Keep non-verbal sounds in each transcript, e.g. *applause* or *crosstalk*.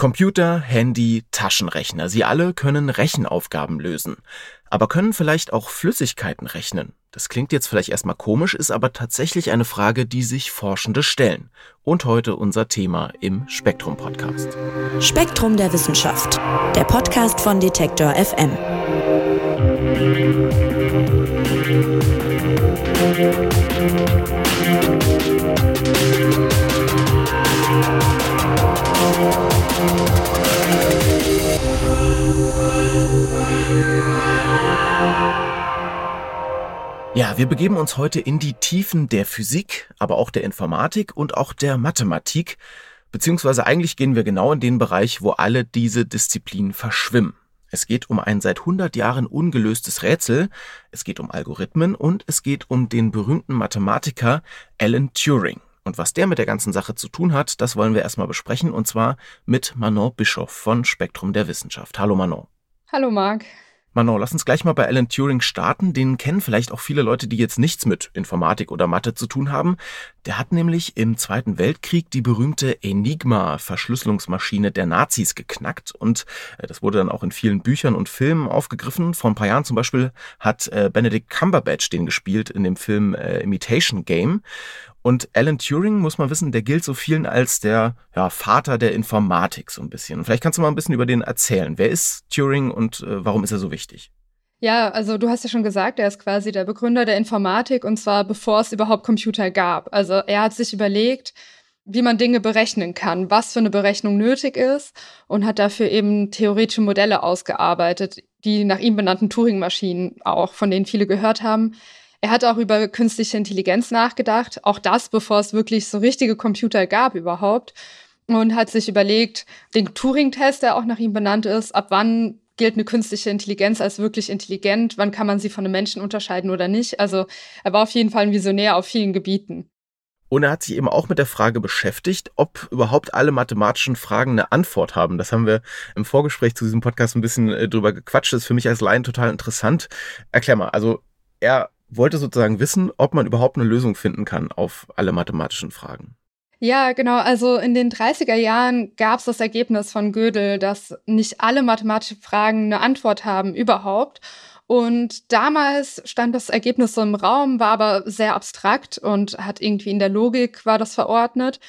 Computer, Handy, Taschenrechner, sie alle können Rechenaufgaben lösen. Aber können vielleicht auch Flüssigkeiten rechnen? Das klingt jetzt vielleicht erstmal komisch, ist aber tatsächlich eine Frage, die sich Forschende stellen. Und heute unser Thema im Spektrum Podcast. Spektrum der Wissenschaft, der Podcast von Detektor FM. Ja, wir begeben uns heute in die Tiefen der Physik, aber auch der Informatik und auch der Mathematik, beziehungsweise eigentlich gehen wir genau in den Bereich, wo alle diese Disziplinen verschwimmen. Es geht um ein seit 100 Jahren ungelöstes Rätsel, es geht um Algorithmen und es geht um den berühmten Mathematiker Alan Turing. Und was der mit der ganzen Sache zu tun hat, das wollen wir erstmal besprechen und zwar mit Manon Bischoff von Spektrum der Wissenschaft. Hallo Manon. Hallo Marc. Manon, lass uns gleich mal bei Alan Turing starten. Den kennen vielleicht auch viele Leute, die jetzt nichts mit Informatik oder Mathe zu tun haben. Der hat nämlich im Zweiten Weltkrieg die berühmte Enigma-Verschlüsselungsmaschine der Nazis geknackt und äh, das wurde dann auch in vielen Büchern und Filmen aufgegriffen. Vor ein paar Jahren zum Beispiel hat äh, Benedict Cumberbatch den gespielt in dem Film äh, Imitation Game. Und Alan Turing, muss man wissen, der gilt so vielen als der ja, Vater der Informatik so ein bisschen. Und vielleicht kannst du mal ein bisschen über den erzählen. Wer ist Turing und äh, warum ist er so wichtig? Ja, also du hast ja schon gesagt, er ist quasi der Begründer der Informatik und zwar bevor es überhaupt Computer gab. Also er hat sich überlegt, wie man Dinge berechnen kann, was für eine Berechnung nötig ist und hat dafür eben theoretische Modelle ausgearbeitet, die nach ihm benannten Turing-Maschinen auch, von denen viele gehört haben. Er hat auch über künstliche Intelligenz nachgedacht, auch das, bevor es wirklich so richtige Computer gab überhaupt. Und hat sich überlegt, den Turing-Test, der auch nach ihm benannt ist, ab wann gilt eine künstliche Intelligenz als wirklich intelligent, wann kann man sie von einem Menschen unterscheiden oder nicht. Also er war auf jeden Fall ein Visionär auf vielen Gebieten. Und er hat sich eben auch mit der Frage beschäftigt, ob überhaupt alle mathematischen Fragen eine Antwort haben. Das haben wir im Vorgespräch zu diesem Podcast ein bisschen äh, drüber gequatscht. Das ist für mich als Laien total interessant. Erklär mal, also er wollte sozusagen wissen, ob man überhaupt eine Lösung finden kann auf alle mathematischen Fragen. Ja, genau. Also in den 30er Jahren gab es das Ergebnis von Gödel, dass nicht alle mathematischen Fragen eine Antwort haben überhaupt. Und damals stand das Ergebnis so im Raum, war aber sehr abstrakt und hat irgendwie in der Logik war das verordnet.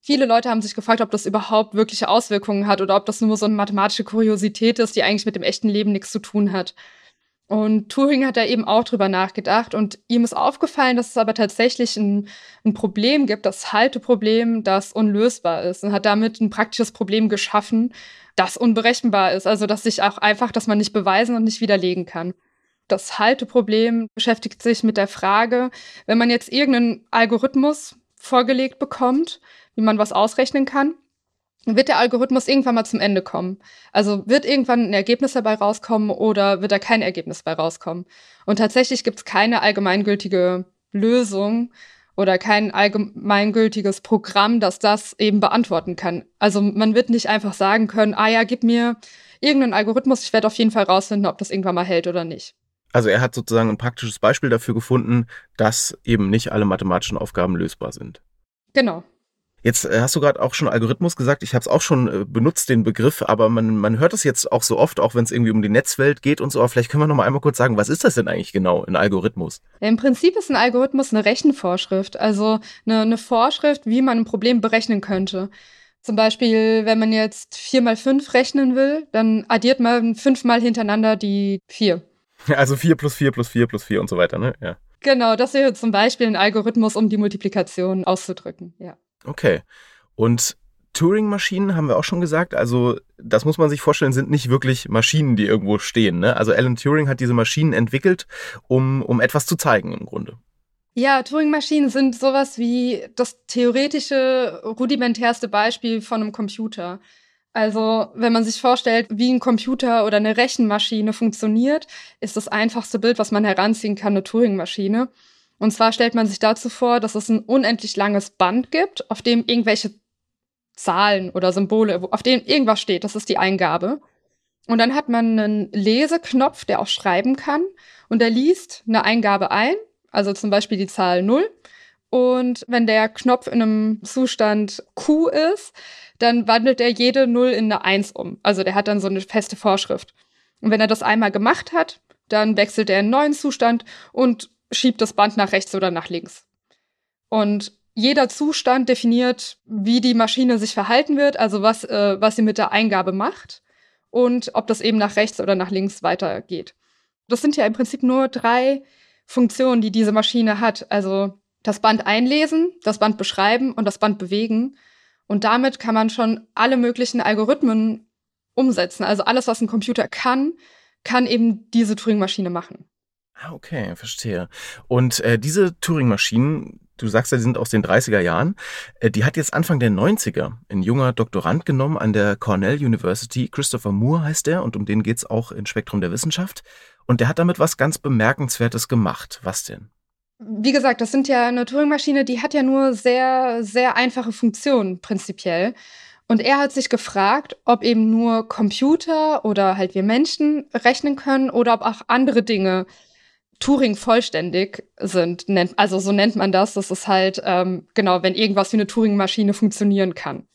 Viele Leute haben sich gefragt, ob das überhaupt wirkliche Auswirkungen hat oder ob das nur so eine mathematische Kuriosität ist, die eigentlich mit dem echten Leben nichts zu tun hat. Und Turing hat da eben auch drüber nachgedacht und ihm ist aufgefallen, dass es aber tatsächlich ein, ein, Problem gibt, das Halteproblem, das unlösbar ist und hat damit ein praktisches Problem geschaffen, das unberechenbar ist. Also, dass sich auch einfach, dass man nicht beweisen und nicht widerlegen kann. Das Halteproblem beschäftigt sich mit der Frage, wenn man jetzt irgendeinen Algorithmus vorgelegt bekommt, wie man was ausrechnen kann, wird der Algorithmus irgendwann mal zum Ende kommen. Also wird irgendwann ein Ergebnis dabei rauskommen oder wird da kein Ergebnis dabei rauskommen. Und tatsächlich gibt es keine allgemeingültige Lösung oder kein allgemeingültiges Programm, das das eben beantworten kann. Also man wird nicht einfach sagen können, ah ja, gib mir irgendeinen Algorithmus, ich werde auf jeden Fall rausfinden, ob das irgendwann mal hält oder nicht. Also er hat sozusagen ein praktisches Beispiel dafür gefunden, dass eben nicht alle mathematischen Aufgaben lösbar sind. Genau. Jetzt äh, hast du gerade auch schon Algorithmus gesagt. Ich habe es auch schon äh, benutzt, den Begriff, aber man, man hört es jetzt auch so oft, auch wenn es irgendwie um die Netzwelt geht und so. Aber vielleicht können wir noch mal einmal kurz sagen, was ist das denn eigentlich genau, ein Algorithmus? Im Prinzip ist ein Algorithmus eine Rechenvorschrift, also eine, eine Vorschrift, wie man ein Problem berechnen könnte. Zum Beispiel, wenn man jetzt vier mal fünf rechnen will, dann addiert man fünfmal hintereinander die vier. *laughs* Also vier plus vier plus vier plus vier und so weiter, ne? Ja. Genau, das wäre zum Beispiel ein Algorithmus, um die Multiplikation auszudrücken, ja. Okay. Und Turing-Maschinen haben wir auch schon gesagt. Also, das muss man sich vorstellen, sind nicht wirklich Maschinen, die irgendwo stehen. Ne? Also, Alan Turing hat diese Maschinen entwickelt, um, um etwas zu zeigen im Grunde. Ja, Turing-Maschinen sind sowas wie das theoretische, rudimentärste Beispiel von einem Computer. Also, wenn man sich vorstellt, wie ein Computer oder eine Rechenmaschine funktioniert, ist das einfachste Bild, was man heranziehen kann, eine Turing-Maschine. Und zwar stellt man sich dazu vor, dass es ein unendlich langes Band gibt, auf dem irgendwelche Zahlen oder Symbole, auf dem irgendwas steht, das ist die Eingabe. Und dann hat man einen Leseknopf, der auch schreiben kann. Und der liest eine Eingabe ein, also zum Beispiel die Zahl 0. Und wenn der Knopf in einem Zustand Q ist, dann wandelt er jede 0 in eine 1 um. Also der hat dann so eine feste Vorschrift. Und wenn er das einmal gemacht hat, dann wechselt er in einen neuen Zustand und schiebt das Band nach rechts oder nach links. Und jeder Zustand definiert, wie die Maschine sich verhalten wird, also was, äh, was sie mit der Eingabe macht und ob das eben nach rechts oder nach links weitergeht. Das sind ja im Prinzip nur drei Funktionen, die diese Maschine hat. Also das Band einlesen, das Band beschreiben und das Band bewegen. Und damit kann man schon alle möglichen Algorithmen umsetzen. Also alles, was ein Computer kann, kann eben diese Turing-Maschine machen. Ah, okay, verstehe. Und äh, diese Turing-Maschinen, du sagst ja, die sind aus den 30er Jahren, äh, die hat jetzt Anfang der 90er ein junger Doktorand genommen an der Cornell University. Christopher Moore heißt der und um den geht's auch in Spektrum der Wissenschaft. Und der hat damit was ganz Bemerkenswertes gemacht. Was denn? Wie gesagt, das sind ja eine Turing-Maschine, die hat ja nur sehr, sehr einfache Funktionen prinzipiell. Und er hat sich gefragt, ob eben nur Computer oder halt wir Menschen rechnen können oder ob auch andere Dinge Turing vollständig sind. Nennt, also so nennt man das. Das ist halt, ähm, genau, wenn irgendwas wie eine Turing-Maschine funktionieren kann.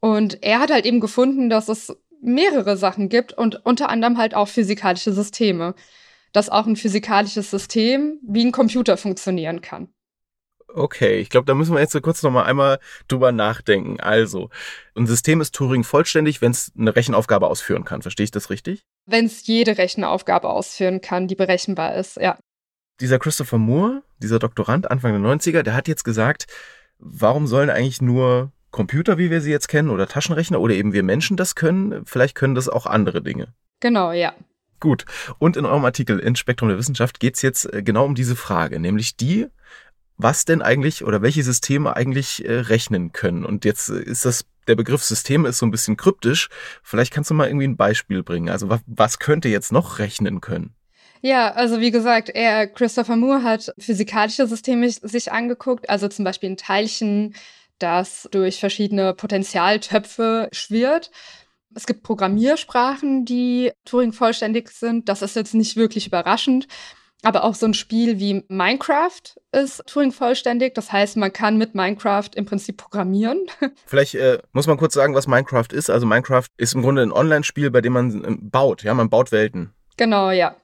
Und er hat halt eben gefunden, dass es mehrere Sachen gibt und unter anderem halt auch physikalische Systeme dass auch ein physikalisches System wie ein Computer funktionieren kann. Okay, ich glaube, da müssen wir jetzt kurz noch mal einmal drüber nachdenken. Also, ein System ist Turing vollständig, wenn es eine Rechenaufgabe ausführen kann. Verstehe ich das richtig? Wenn es jede Rechenaufgabe ausführen kann, die berechenbar ist, ja. Dieser Christopher Moore, dieser Doktorand Anfang der 90er, der hat jetzt gesagt, warum sollen eigentlich nur Computer, wie wir sie jetzt kennen, oder Taschenrechner oder eben wir Menschen das können? Vielleicht können das auch andere Dinge. Genau, ja. Gut. Und in eurem Artikel in Spektrum der Wissenschaft geht es jetzt äh, genau um diese Frage, nämlich die, was denn eigentlich oder welche Systeme eigentlich äh, rechnen können. Und jetzt äh, ist das, der Begriff System ist so ein bisschen kryptisch. Vielleicht kannst du mal irgendwie ein Beispiel bringen. Also was, was könnte jetzt noch rechnen können? Ja, also wie gesagt, er, Christopher Moore hat physikalische Systeme sich angeguckt, also zum Beispiel ein Teilchen, das durch verschiedene Potentialtöpfe schwirrt. Es gibt Programmiersprachen, die Turing vollständig sind. Das ist jetzt nicht wirklich überraschend. Aber auch so ein Spiel wie Minecraft ist Turing vollständig. Das heißt, man kann mit Minecraft im Prinzip programmieren. *laughs* Vielleicht äh, muss man kurz sagen, was Minecraft ist. Also Minecraft ist im Grunde ein Online-Spiel, bei dem man äh, baut. Ja, man baut Welten. Genau, ja.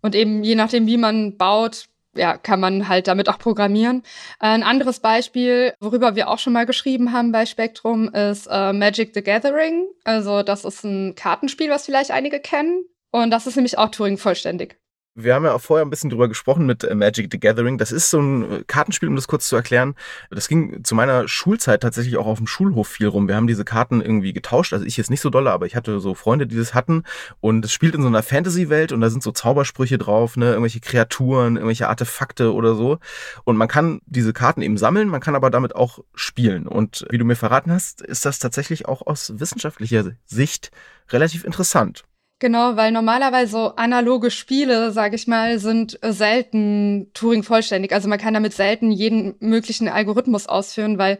Und eben je nachdem, wie man baut, ja, kann man halt damit auch programmieren. Ein anderes Beispiel, worüber wir auch schon mal geschrieben haben bei Spectrum, ist äh, Magic the Gathering. Also das ist ein Kartenspiel, was vielleicht einige kennen. Und das ist nämlich auch Turing vollständig. Wir haben ja auch vorher ein bisschen drüber gesprochen mit äh, Magic the Gathering. Das ist so ein äh, Kartenspiel, um das kurz zu erklären. Das ging zu meiner Schulzeit tatsächlich auch auf dem Schulhof viel rum. Wir haben diese Karten irgendwie getauscht. Also ich jetzt nicht so dolle, aber ich hatte so Freunde, die das hatten. Und es spielt in so einer Fantasy-Welt und da sind so Zaubersprüche drauf, ne, irgendwelche Kreaturen, irgendwelche Artefakte oder so. Und man kann diese Karten eben sammeln, man kann aber damit auch spielen. Und wie du mir verraten hast, ist das tatsächlich auch aus wissenschaftlicher Sicht relativ interessant. Genau, weil normalerweise so analoge Spiele, sage ich mal, sind äh, selten Turing vollständig. Also man kann damit selten jeden möglichen Algorithmus ausführen, weil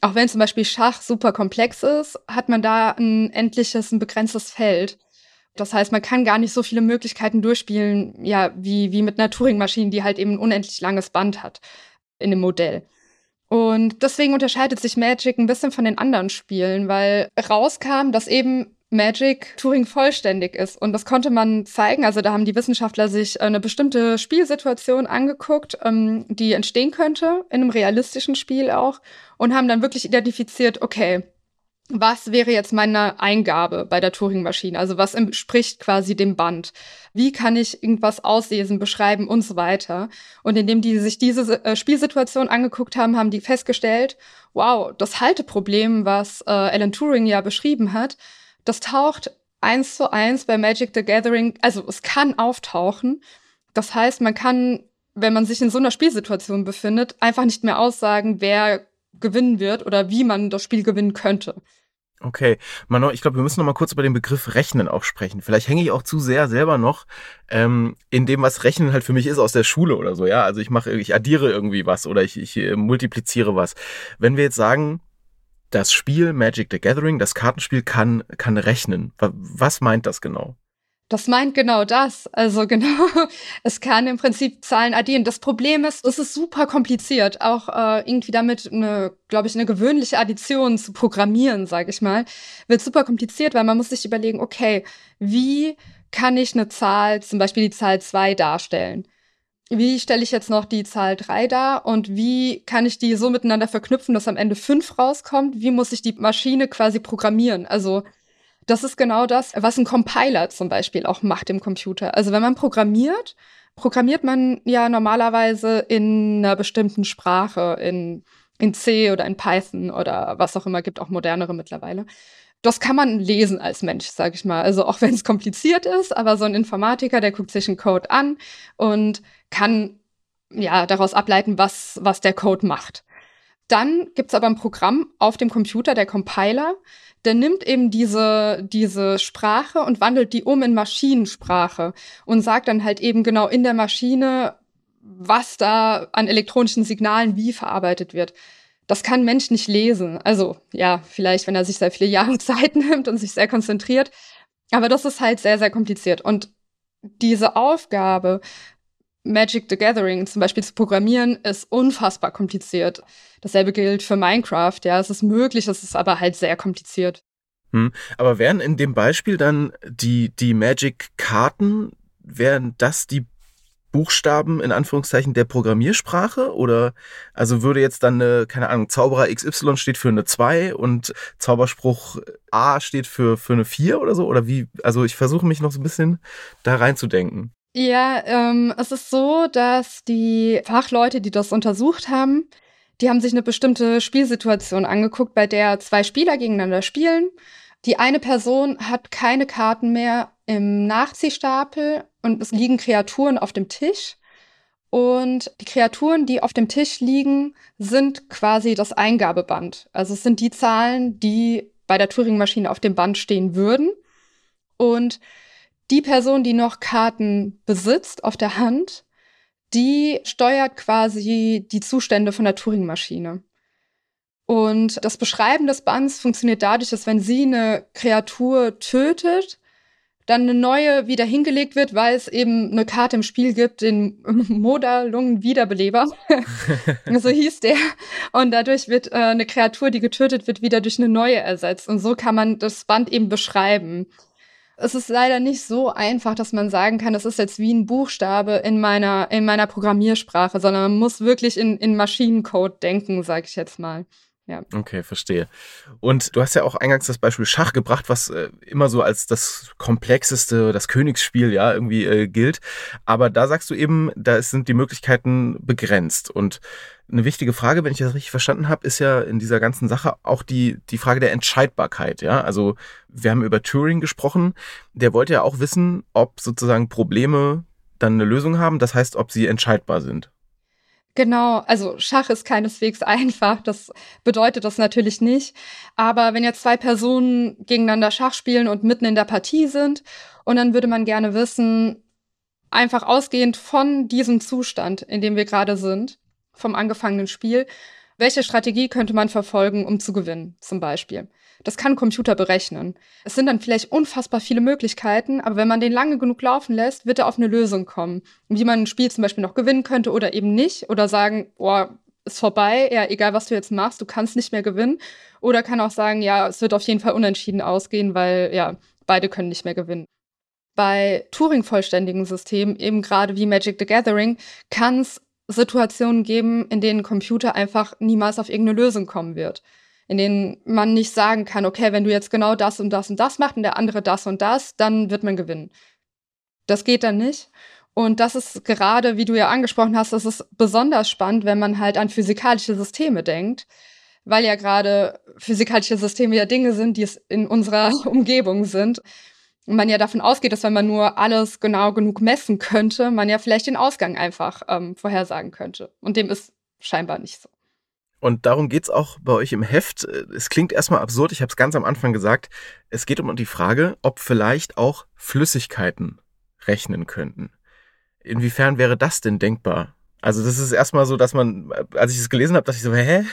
auch wenn zum Beispiel Schach super komplex ist, hat man da ein endliches, ein begrenztes Feld. Das heißt, man kann gar nicht so viele Möglichkeiten durchspielen, ja, wie, wie mit einer Turing-Maschine, die halt eben ein unendlich langes Band hat in dem Modell. Und deswegen unterscheidet sich Magic ein bisschen von den anderen Spielen, weil rauskam, dass eben Magic Turing vollständig ist. Und das konnte man zeigen. Also da haben die Wissenschaftler sich eine bestimmte Spielsituation angeguckt, ähm, die entstehen könnte, in einem realistischen Spiel auch, und haben dann wirklich identifiziert, okay, was wäre jetzt meine Eingabe bei der Turing-Maschine? Also was entspricht quasi dem Band? Wie kann ich irgendwas auslesen, beschreiben und so weiter? Und indem die sich diese äh, Spielsituation angeguckt haben, haben die festgestellt, wow, das Halteproblem, was äh, Alan Turing ja beschrieben hat, das taucht eins zu eins bei Magic the Gathering, also es kann auftauchen. Das heißt, man kann, wenn man sich in so einer Spielsituation befindet, einfach nicht mehr aussagen, wer gewinnen wird oder wie man das Spiel gewinnen könnte. Okay, Manon, ich glaube, wir müssen noch mal kurz über den Begriff Rechnen auch sprechen. Vielleicht hänge ich auch zu sehr selber noch ähm, in dem, was Rechnen halt für mich ist aus der Schule oder so. Ja, also ich mache, ich addiere irgendwie was oder ich, ich äh, multipliziere was. Wenn wir jetzt sagen, das Spiel Magic the Gathering, das Kartenspiel kann, kann rechnen. Was meint das genau? Das meint genau das. Also *laughs* genau, es kann im Prinzip Zahlen addieren. Das Problem ist, es ist super kompliziert, auch äh, irgendwie damit eine, glaube ich, eine gewöhnliche Addition zu programmieren, sage ich mal, wird super kompliziert, weil man muss sich überlegen, okay, wie kann ich eine Zahl, zum Beispiel die Zahl 2 darstellen? Wie stelle ich jetzt noch die Zahl 3 dar und wie kann ich die so miteinander verknüpfen, dass am Ende 5 rauskommt? Wie muss ich die Maschine quasi programmieren? Also das ist genau das, was ein Compiler zum Beispiel auch macht im Computer. Also wenn man programmiert, programmiert man ja normalerweise in einer bestimmten Sprache, in, in C oder in Python oder was auch immer, gibt auch modernere mittlerweile. Das kann man lesen als Mensch, sage ich mal. Also auch wenn es kompliziert ist, aber so ein Informatiker, der guckt sich einen Code an und kann ja daraus ableiten, was, was der Code macht. Dann gibt's aber ein Programm auf dem Computer, der Compiler, der nimmt eben diese, diese Sprache und wandelt die um in Maschinensprache und sagt dann halt eben genau in der Maschine, was da an elektronischen Signalen wie verarbeitet wird. Das kann ein Mensch nicht lesen. Also ja, vielleicht, wenn er sich sehr viele Jahre *laughs* Zeit nimmt und sich sehr konzentriert. Aber das ist halt sehr, sehr kompliziert. Und diese Aufgabe, Magic the Gathering zum Beispiel zu programmieren, ist unfassbar kompliziert. Dasselbe gilt für Minecraft. Ja, es ist möglich, es ist aber halt sehr kompliziert. Hm. Aber wären in dem Beispiel dann die, die Magic-Karten, wären das die Buchstaben in Anführungszeichen der Programmiersprache? Oder also würde jetzt dann eine, keine Ahnung, Zauberer XY steht für eine 2 und Zauberspruch A steht für, für eine 4 oder so? Oder wie? Also ich versuche mich noch so ein bisschen da reinzudenken. Ja, ähm, es ist so, dass die Fachleute, die das untersucht haben, die haben sich eine bestimmte Spielsituation angeguckt, bei der zwei Spieler gegeneinander spielen. Die eine Person hat keine Karten mehr im Nachziehstapel und es liegen Kreaturen auf dem Tisch. Und die Kreaturen, die auf dem Tisch liegen, sind quasi das Eingabeband. Also es sind die Zahlen, die bei der Turing-Maschine auf dem Band stehen würden. Und die Person, die noch Karten besitzt auf der Hand, die steuert quasi die Zustände von der Turing-Maschine. Und das Beschreiben des Bands funktioniert dadurch, dass wenn sie eine Kreatur tötet, dann eine neue wieder hingelegt wird, weil es eben eine Karte im Spiel gibt, den *laughs* Modalungen-Wiederbeleber. *laughs* so hieß der. Und dadurch wird äh, eine Kreatur, die getötet wird, wieder durch eine neue ersetzt. Und so kann man das Band eben beschreiben. Es ist leider nicht so einfach, dass man sagen kann, das ist jetzt wie ein Buchstabe in meiner, in meiner Programmiersprache, sondern man muss wirklich in, in Maschinencode denken, sage ich jetzt mal. Ja. Okay, verstehe. Und du hast ja auch eingangs das Beispiel Schach gebracht, was äh, immer so als das komplexeste, das Königsspiel ja irgendwie äh, gilt. Aber da sagst du eben, da sind die Möglichkeiten begrenzt. Und eine wichtige Frage, wenn ich das richtig verstanden habe, ist ja in dieser ganzen Sache auch die, die Frage der Entscheidbarkeit. Ja, also wir haben über Turing gesprochen. Der wollte ja auch wissen, ob sozusagen Probleme dann eine Lösung haben. Das heißt, ob sie entscheidbar sind. Genau, also Schach ist keineswegs *laughs* einfach, das bedeutet das natürlich nicht. Aber wenn jetzt zwei Personen gegeneinander Schach spielen und mitten in der Partie sind, und dann würde man gerne wissen, einfach ausgehend von diesem Zustand, in dem wir gerade sind, vom angefangenen Spiel, welche Strategie könnte man verfolgen, um zu gewinnen, zum Beispiel. Das kann ein Computer berechnen. Es sind dann vielleicht unfassbar viele Möglichkeiten, aber wenn man den lange genug laufen lässt, wird er auf eine Lösung kommen, wie man ein Spiel zum Beispiel noch gewinnen könnte oder eben nicht. Oder sagen, boah, ist vorbei, ja, egal was du jetzt machst, du kannst nicht mehr gewinnen. Oder kann auch sagen, ja, es wird auf jeden Fall unentschieden ausgehen, weil ja, beide können nicht mehr gewinnen. Bei Turing-vollständigen Systemen, eben gerade wie Magic the Gathering, kann es Situationen geben, in denen ein Computer einfach niemals auf irgendeine Lösung kommen wird in denen man nicht sagen kann, okay, wenn du jetzt genau das und das und das machst und der andere das und das, dann wird man gewinnen. Das geht dann nicht. Und das ist gerade, wie du ja angesprochen hast, das ist besonders spannend, wenn man halt an physikalische Systeme denkt, weil ja gerade physikalische Systeme ja Dinge sind, die es in unserer *laughs* Umgebung sind. Und man ja davon ausgeht, dass wenn man nur alles genau genug messen könnte, man ja vielleicht den Ausgang einfach ähm, vorhersagen könnte. Und dem ist scheinbar nicht so. Und darum geht's auch bei euch im Heft. Es klingt erstmal absurd, ich habe es ganz am Anfang gesagt. Es geht um die Frage, ob vielleicht auch Flüssigkeiten rechnen könnten. Inwiefern wäre das denn denkbar? Also das ist erstmal so, dass man, als ich es gelesen habe, dachte ich so, hä?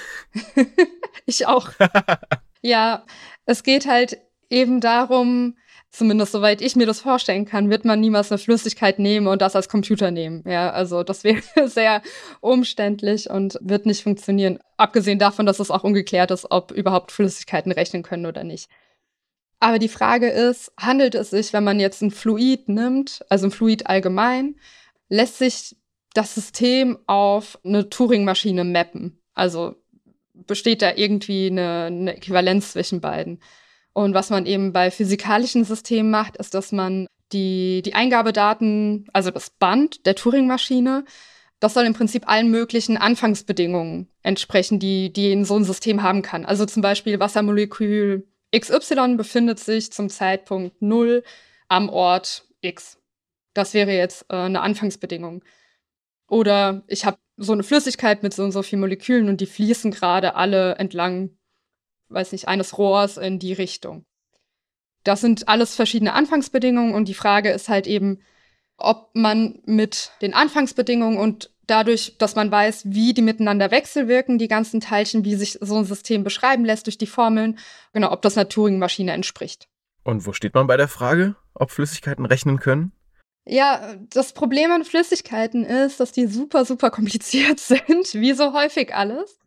*laughs* ich auch. *laughs* ja, es geht halt eben darum, zumindest soweit ich mir das vorstellen kann, wird man niemals eine Flüssigkeit nehmen und das als Computer nehmen. Ja, also das wäre *laughs* sehr umständlich und wird nicht funktionieren. Abgesehen davon, dass es auch ungeklärt ist, ob überhaupt Flüssigkeiten rechnen können oder nicht. Aber die Frage ist, handelt es sich, wenn man jetzt ein Fluid nimmt, also ein Fluid allgemein, lässt sich das System auf eine Turing-Maschine mappen? Also besteht da irgendwie eine, eine Äquivalenz zwischen beiden? Und was man eben bei physikalischen Systemen macht, ist, dass man die, die Eingabedaten, also das Band der Turing-Maschine, das soll im Prinzip allen möglichen Anfangsbedingungen entsprechen, die, die in so ein System haben kann. Also zum Beispiel Wassermolekül XY befindet sich zum Zeitpunkt 0 am Ort X. Das wäre jetzt äh, eine Anfangsbedingung. Oder ich habe so eine Flüssigkeit mit so und so vielen Molekülen und die fließen gerade alle entlang weiß nicht, eines Rohrs in die Richtung. Das sind alles verschiedene Anfangsbedingungen und die Frage ist halt eben, ob man mit den Anfangsbedingungen und dadurch, dass man weiß, wie die miteinander wechselwirken, die ganzen Teilchen, wie sich so ein System beschreiben lässt durch die Formeln, genau, ob das einer Turing-Maschine entspricht. Und wo steht man bei der Frage, ob Flüssigkeiten rechnen können? Ja, das Problem an Flüssigkeiten ist, dass die super, super kompliziert *laughs* sind, wie so häufig alles.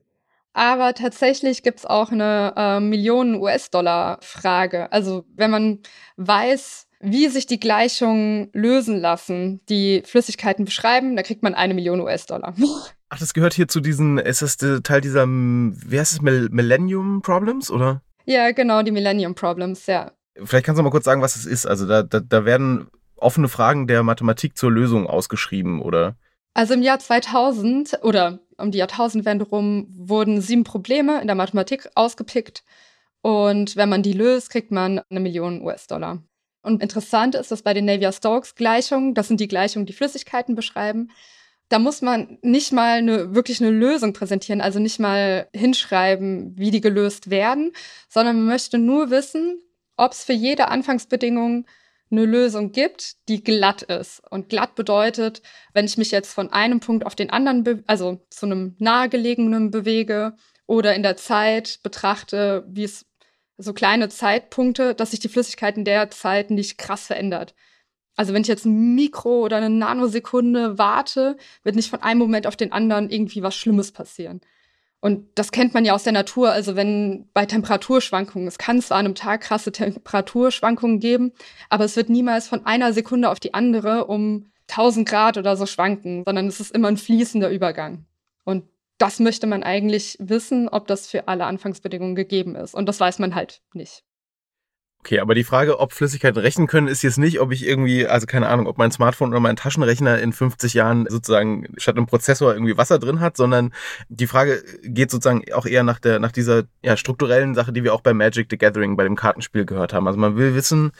Aber tatsächlich gibt's auch eine äh, Millionen US-Dollar-Frage. Also wenn man weiß, wie sich die Gleichungen lösen lassen, die Flüssigkeiten beschreiben, da kriegt man eine Million US-Dollar. *laughs* Ach, das gehört hier zu diesen, ist das Teil dieser, wie heißt es, Millennium Problems, oder? Ja, genau, die Millennium Problems, ja. Vielleicht kannst du mal kurz sagen, was es ist. Also da, da, da werden offene Fragen der Mathematik zur Lösung ausgeschrieben, oder? Also im Jahr 2000 oder um die Jahrtausendwende rum wurden sieben Probleme in der Mathematik ausgepickt. Und wenn man die löst, kriegt man eine Million US-Dollar. Und interessant ist, dass bei den Navier-Stokes-Gleichungen, das sind die Gleichungen, die Flüssigkeiten beschreiben, da muss man nicht mal eine, wirklich eine Lösung präsentieren, also nicht mal hinschreiben, wie die gelöst werden, sondern man möchte nur wissen, ob es für jede Anfangsbedingung eine Lösung gibt, die glatt ist. Und glatt bedeutet, wenn ich mich jetzt von einem Punkt auf den anderen, also zu einem nahegelegenen bewege oder in der Zeit betrachte, wie es so kleine Zeitpunkte, dass sich die Flüssigkeit in der Zeit nicht krass verändert. Also wenn ich jetzt ein Mikro oder eine Nanosekunde warte, wird nicht von einem Moment auf den anderen irgendwie was Schlimmes passieren. Und das kennt man ja aus der Natur. Also wenn bei Temperaturschwankungen, es kann zwar an einem Tag krasse Temperaturschwankungen geben, aber es wird niemals von einer Sekunde auf die andere um 1000 Grad oder so schwanken, sondern es ist immer ein fließender Übergang. Und das möchte man eigentlich wissen, ob das für alle Anfangsbedingungen gegeben ist. Und das weiß man halt nicht. Okay, aber die Frage, ob Flüssigkeiten rechnen können, ist jetzt nicht, ob ich irgendwie, also keine Ahnung, ob mein Smartphone oder mein Taschenrechner in 50 Jahren sozusagen statt einem Prozessor irgendwie Wasser drin hat, sondern die Frage geht sozusagen auch eher nach der, nach dieser ja, strukturellen Sache, die wir auch bei Magic the Gathering, bei dem Kartenspiel gehört haben. Also man will wissen,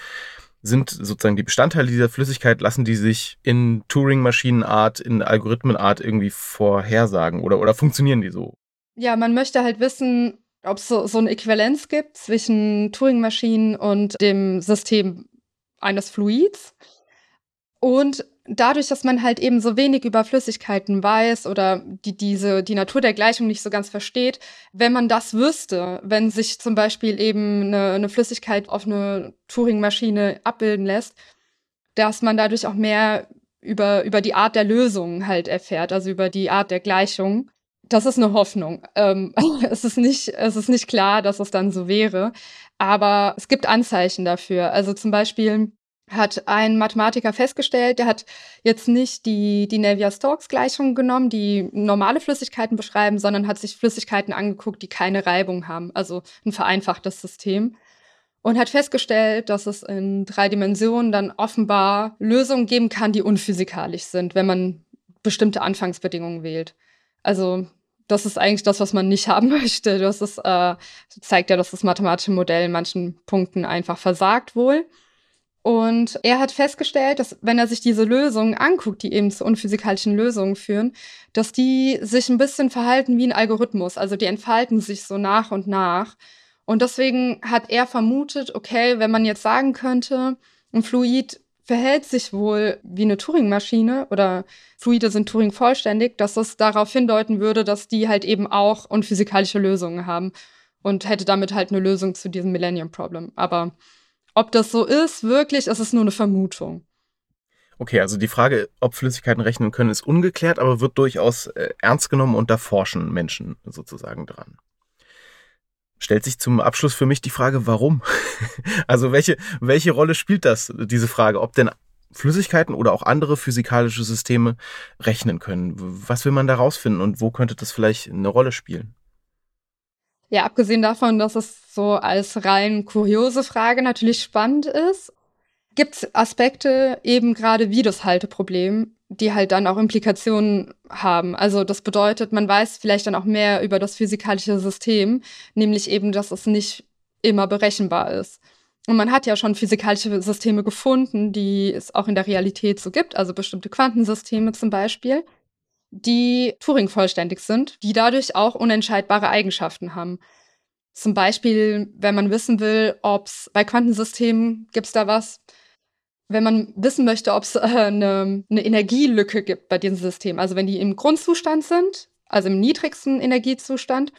sind sozusagen die Bestandteile dieser Flüssigkeit, lassen die sich in Turing-Maschinenart, in Algorithmenart irgendwie vorhersagen oder, oder funktionieren die so? Ja, man möchte halt wissen, ob es so, so eine Äquivalenz gibt zwischen Turing-Maschinen und dem System eines Fluids. Und dadurch, dass man halt eben so wenig über Flüssigkeiten weiß oder die, diese, die Natur der Gleichung nicht so ganz versteht, wenn man das wüsste, wenn sich zum Beispiel eben eine, eine Flüssigkeit auf eine Turing-Maschine abbilden lässt, dass man dadurch auch mehr über, über die Art der Lösung halt erfährt, also über die Art der Gleichung das ist eine Hoffnung. Ähm, *laughs* es, ist nicht, es ist nicht klar, dass es dann so wäre, aber es gibt Anzeichen dafür. Also zum Beispiel hat ein Mathematiker festgestellt, der hat jetzt nicht die, die Navier-Stokes-Gleichung genommen, die normale Flüssigkeiten beschreiben, sondern hat sich Flüssigkeiten angeguckt, die keine Reibung haben, also ein vereinfachtes System. Und hat festgestellt, dass es in drei Dimensionen dann offenbar Lösungen geben kann, die unphysikalisch sind, wenn man bestimmte Anfangsbedingungen wählt. Also das ist eigentlich das, was man nicht *laughs* haben möchte. Das ist, äh, zeigt ja, dass das mathematische Modell in manchen Punkten einfach versagt wohl. Und er hat festgestellt, dass wenn er sich diese Lösungen anguckt, die eben zu unphysikalischen Lösungen führen, dass die sich ein bisschen verhalten wie ein Algorithmus. Also die entfalten sich so nach und nach. Und deswegen hat er vermutet, okay, wenn man jetzt sagen könnte, ein Fluid verhält sich wohl wie eine Turing-Maschine oder Fluide sind Turing vollständig, dass das darauf hindeuten würde, dass die halt eben auch unphysikalische Lösungen haben und hätte damit halt eine Lösung zu diesem Millennium Problem. Aber Ob das so ist, wirklich, ist es nur eine Vermutung. Okay, also die Frage, ob Flüssigkeiten rechnen können, ist ungeklärt, aber wird durchaus äh, ernst genommen und da forschen Menschen sozusagen dran. Stellt sich zum Abschluss für mich die Frage, warum? *laughs* also welche, welche Rolle spielt das, diese Frage, ob denn Flüssigkeiten oder auch andere physikalische Systeme rechnen können? Was will man da rausfinden und wo könnte das vielleicht eine Rolle spielen? Ja, abgesehen davon, dass es so als rein kuriose Frage natürlich spannend ist gibt es Aspekte eben gerade wie das Halteproblem, die halt dann auch Implikationen haben. Also das bedeutet, man weiß vielleicht dann auch mehr über das physikalische System, nämlich eben, dass es nicht immer berechenbar ist. Und man hat ja schon physikalische Systeme gefunden, die es auch in der Realität so gibt, also bestimmte Quantensysteme zum Beispiel, die Turing vollständig sind, die dadurch auch unentscheidbare Eigenschaften haben. Zum Beispiel, wenn man wissen will, ob es bei Quantensystemen gibt es da was, wenn man wissen möchte, ob es äh, eine, eine Energielücke gibt bei diesem System. Also wenn die im Grundzustand sind, also im niedrigsten Energiezustand,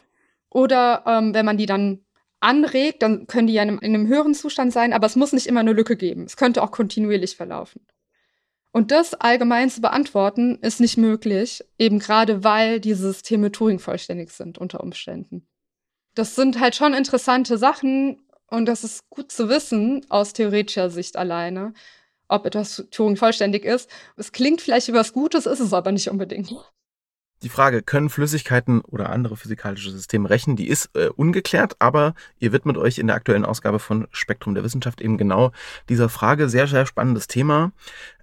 oder ähm, wenn man die dann anregt, dann können die ja in einem, in einem, höheren Zustand sein, aber es muss nicht immer eine Lücke geben. Es könnte auch kontinuierlich verlaufen. Und das allgemein zu beantworten, ist nicht möglich, eben gerade weil diese Systeme Turing vollständig sind unter Umständen. Das sind halt schon interessante Sachen und das ist gut zu wissen aus theoretischer Sicht alleine ob etwas Turing vollständig ist. Es klingt vielleicht wie was Gutes, ist es aber nicht unbedingt. Die Frage, können Flüssigkeiten oder andere physikalische Systeme rechnen, die ist äh, ungeklärt, aber ihr widmet euch in der aktuellen Ausgabe von Spektrum der Wissenschaft eben genau dieser Frage. Sehr, sehr spannendes Thema.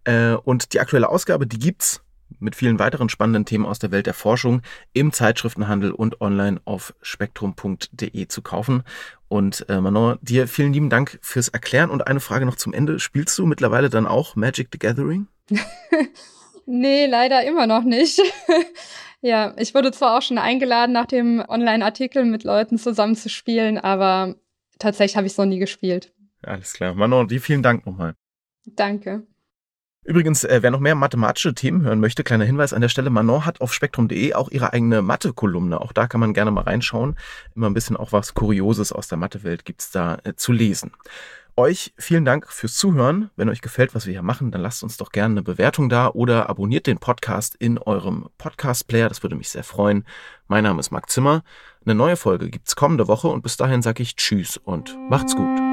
Äh, und die aktuelle Ausgabe, die gibt's mit vielen weiteren spannenden Themen aus der Welt der Forschung im Zeitschriftenhandel und online auf spektrum.de zu kaufen. Und äh, Manon, dir vielen lieben Dank fürs Erklären und eine Frage noch zum Ende. Spielst du mittlerweile dann auch Magic the Gathering? *laughs* nee, leider immer noch nicht. *laughs* ja, ich wurde zwar auch schon eingeladen, nach dem Online-Artikel mit Leuten zusammen zu spielen, aber tatsächlich habe ich es noch nie gespielt. Alles klar. Manon, dir vielen Dank nochmal. Danke. Übrigens, äh, wer noch mehr mathematische Themen hören möchte, kleiner Hinweis an der Stelle, Manon hat auf spektrum.de auch ihre eigene Mathe-Kolumne. Auch da kann man gerne mal reinschauen. Immer ein bisschen auch was Kurioses aus der Mathewelt gibt's da äh, zu lesen. Euch vielen Dank fürs Zuhören. Wenn euch gefällt, was wir hier machen, dann lasst uns doch gerne eine Bewertung da oder abonniert den Podcast in eurem Podcast-Player. Das würde mich sehr freuen. Mein Name ist Marc Zimmer. Eine neue Folge gibt's kommende Woche und bis dahin sage ich Tschüss und macht's gut.